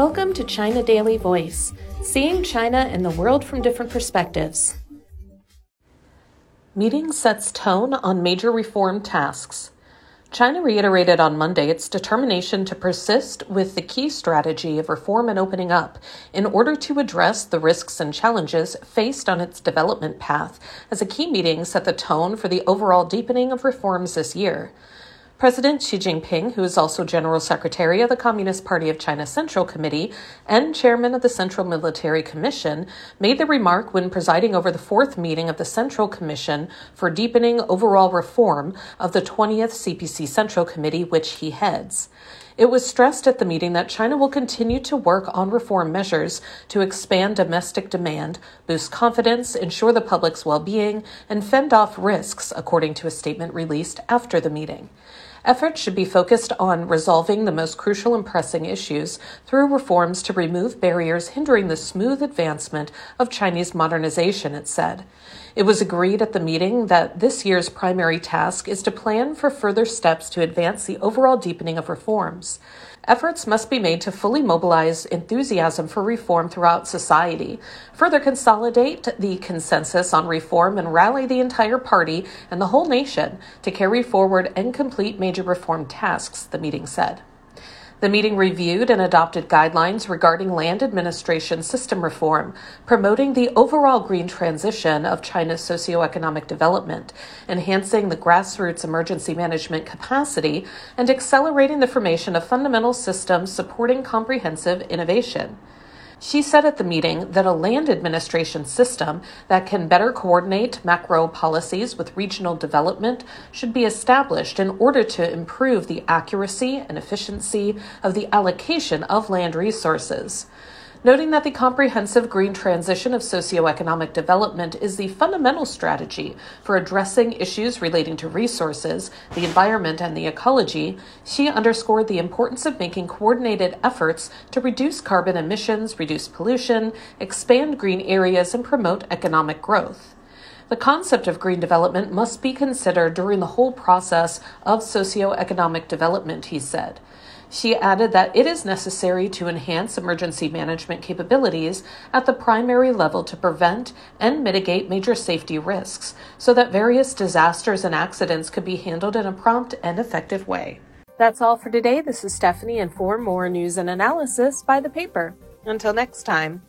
Welcome to China Daily Voice, seeing China and the world from different perspectives. Meeting sets tone on major reform tasks. China reiterated on Monday its determination to persist with the key strategy of reform and opening up in order to address the risks and challenges faced on its development path, as a key meeting set the tone for the overall deepening of reforms this year. President Xi Jinping, who is also General Secretary of the Communist Party of China Central Committee and Chairman of the Central Military Commission, made the remark when presiding over the fourth meeting of the Central Commission for Deepening Overall Reform of the 20th CPC Central Committee, which he heads. It was stressed at the meeting that China will continue to work on reform measures to expand domestic demand, boost confidence, ensure the public's well being, and fend off risks, according to a statement released after the meeting. Efforts should be focused on resolving the most crucial and pressing issues through reforms to remove barriers hindering the smooth advancement of Chinese modernization, it said. It was agreed at the meeting that this year's primary task is to plan for further steps to advance the overall deepening of reforms. Efforts must be made to fully mobilize enthusiasm for reform throughout society, further consolidate the consensus on reform, and rally the entire party and the whole nation to carry forward and complete major reform tasks, the meeting said. The meeting reviewed and adopted guidelines regarding land administration system reform, promoting the overall green transition of China's socioeconomic development, enhancing the grassroots emergency management capacity, and accelerating the formation of fundamental systems supporting comprehensive innovation. Xi said at the meeting that a land administration system that can better coordinate macro policies with regional development should be established in order to improve the accuracy and efficiency of the allocation of land resources noting that the comprehensive green transition of socioeconomic development is the fundamental strategy for addressing issues relating to resources, the environment, and the ecology, Xi underscored the importance of making coordinated efforts to reduce carbon emissions, reduce pollution, expand green areas, and promote economic growth. The concept of green development must be considered during the whole process of socioeconomic development, he said. Xi added that it is necessary to enhance emergency management capabilities at the primary level to prevent and mitigate major safety risks so that various disasters and accidents could be handled in a prompt and effective way. That's all for today. This is Stephanie, and for more news and analysis, buy the paper. Until next time.